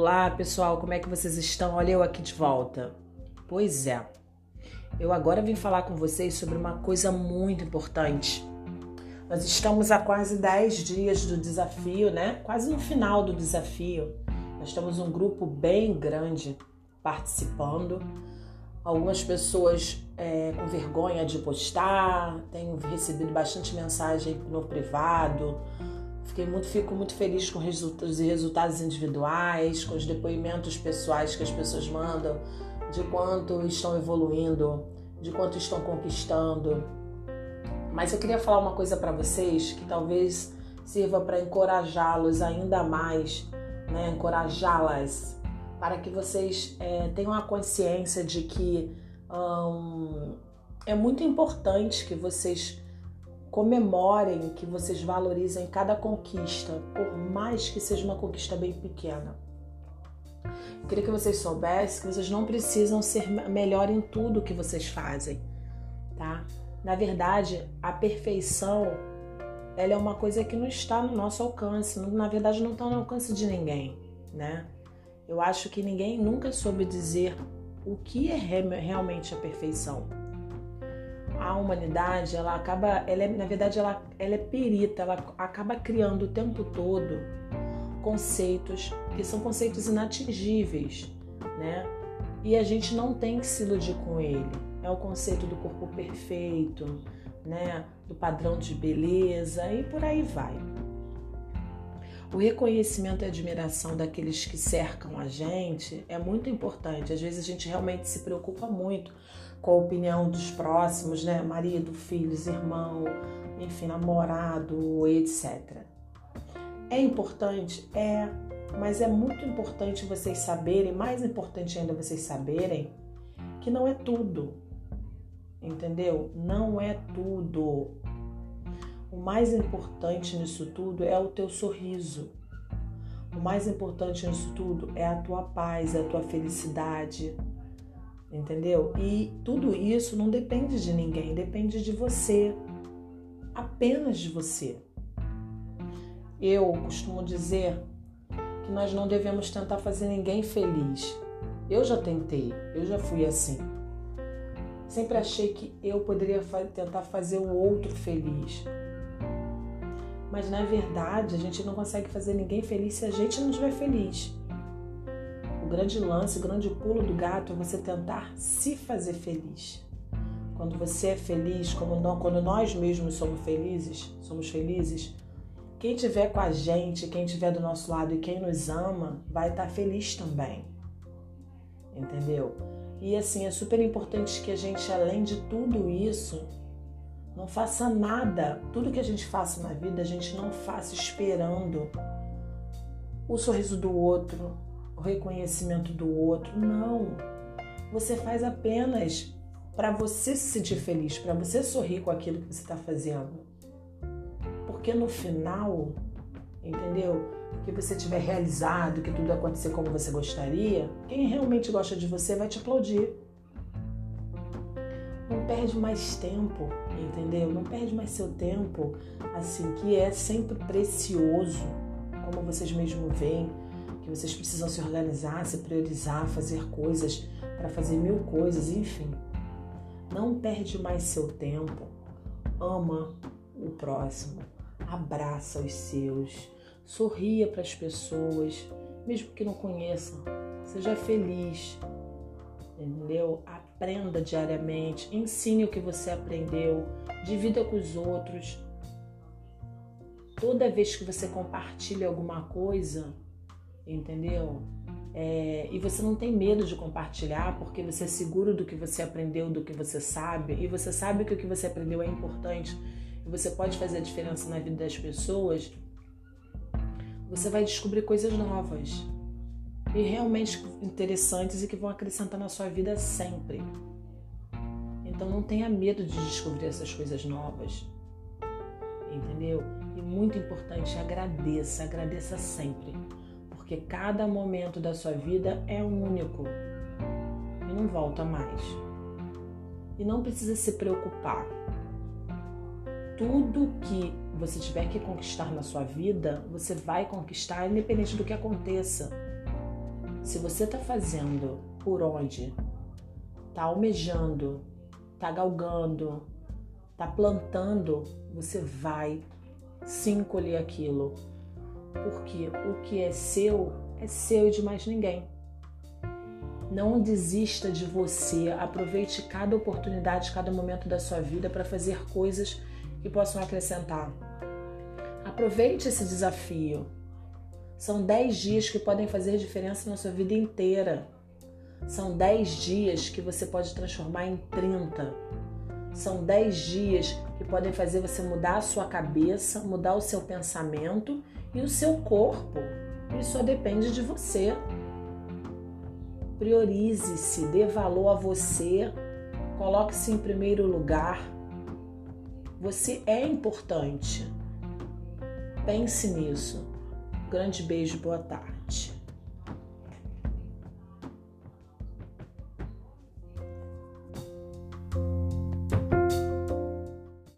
Olá pessoal, como é que vocês estão? Olha eu aqui de volta. Pois é, eu agora vim falar com vocês sobre uma coisa muito importante. Nós estamos há quase 10 dias do desafio, né? Quase no final do desafio. Nós temos um grupo bem grande participando. Algumas pessoas é, com vergonha de postar, tenho recebido bastante mensagem no privado. Fiquei muito, fico muito feliz com os resultados individuais, com os depoimentos pessoais que as pessoas mandam, de quanto estão evoluindo, de quanto estão conquistando. Mas eu queria falar uma coisa para vocês que talvez sirva para encorajá-los ainda mais, né? encorajá-las para que vocês é, tenham a consciência de que hum, é muito importante que vocês comemorem, que vocês valorizem cada conquista, por mais que seja uma conquista bem pequena. Eu queria que vocês soubessem que vocês não precisam ser melhor em tudo que vocês fazem, tá? Na verdade, a perfeição ela é uma coisa que não está no nosso alcance, na verdade não está no alcance de ninguém, né? Eu acho que ninguém nunca soube dizer o que é realmente a perfeição. A humanidade, ela acaba, ela é, na verdade, ela, ela é perita, ela acaba criando o tempo todo conceitos que são conceitos inatingíveis, né? E a gente não tem que se iludir com ele. É o conceito do corpo perfeito, né? Do padrão de beleza e por aí vai. O reconhecimento e admiração daqueles que cercam a gente é muito importante. Às vezes a gente realmente se preocupa muito com a opinião dos próximos, né? Marido, filhos, irmão, enfim, namorado, etc. É importante? É, mas é muito importante vocês saberem, mais importante ainda vocês saberem, que não é tudo. Entendeu? Não é tudo. O mais importante nisso tudo é o teu sorriso. O mais importante nisso tudo é a tua paz, é a tua felicidade. Entendeu? E tudo isso não depende de ninguém, depende de você. Apenas de você. Eu costumo dizer que nós não devemos tentar fazer ninguém feliz. Eu já tentei, eu já fui assim. Sempre achei que eu poderia tentar fazer o outro feliz. Mas na verdade, a gente não consegue fazer ninguém feliz se a gente não estiver feliz. Grande lance, o grande pulo do gato é você tentar se fazer feliz. Quando você é feliz, quando nós mesmos somos felizes, somos felizes, quem estiver com a gente, quem estiver do nosso lado e quem nos ama, vai estar feliz também. Entendeu? E assim, é super importante que a gente, além de tudo isso, não faça nada. Tudo que a gente faça na vida, a gente não faça esperando o sorriso do outro, o reconhecimento do outro. Não. Você faz apenas para você se sentir feliz, para você sorrir com aquilo que você está fazendo. Porque no final, entendeu? Que você tiver realizado, que tudo acontecer como você gostaria, quem realmente gosta de você vai te aplaudir. Não perde mais tempo, entendeu? Não perde mais seu tempo, assim, que é sempre precioso, como vocês mesmos veem, que vocês precisam se organizar, se priorizar, fazer coisas para fazer mil coisas, enfim. Não perde mais seu tempo. Ama o próximo, abraça os seus, sorria para as pessoas, mesmo que não conheçam. Seja feliz, entendeu? Aprenda diariamente, ensine o que você aprendeu, divida com os outros. Toda vez que você compartilha alguma coisa, entendeu? É, e você não tem medo de compartilhar porque você é seguro do que você aprendeu, do que você sabe, e você sabe que o que você aprendeu é importante e você pode fazer a diferença na vida das pessoas, você vai descobrir coisas novas e realmente interessantes e que vão acrescentar na sua vida sempre. Então não tenha medo de descobrir essas coisas novas. Entendeu? E muito importante, agradeça, agradeça sempre. Porque cada momento da sua vida é único e não volta mais. E não precisa se preocupar. Tudo que você tiver que conquistar na sua vida, você vai conquistar independente do que aconteça. Se você está fazendo por onde, está almejando, está galgando, está plantando, você vai sim colher aquilo. Porque o que é seu é seu e de mais ninguém. Não desista de você, aproveite cada oportunidade, cada momento da sua vida para fazer coisas que possam acrescentar. Aproveite esse desafio. São 10 dias que podem fazer diferença na sua vida inteira. São 10 dias que você pode transformar em 30. São 10 dias que podem fazer você mudar a sua cabeça, mudar o seu pensamento e o seu corpo. Isso só depende de você. Priorize-se, dê valor a você, coloque-se em primeiro lugar. Você é importante. Pense nisso. grande beijo, boa tarde.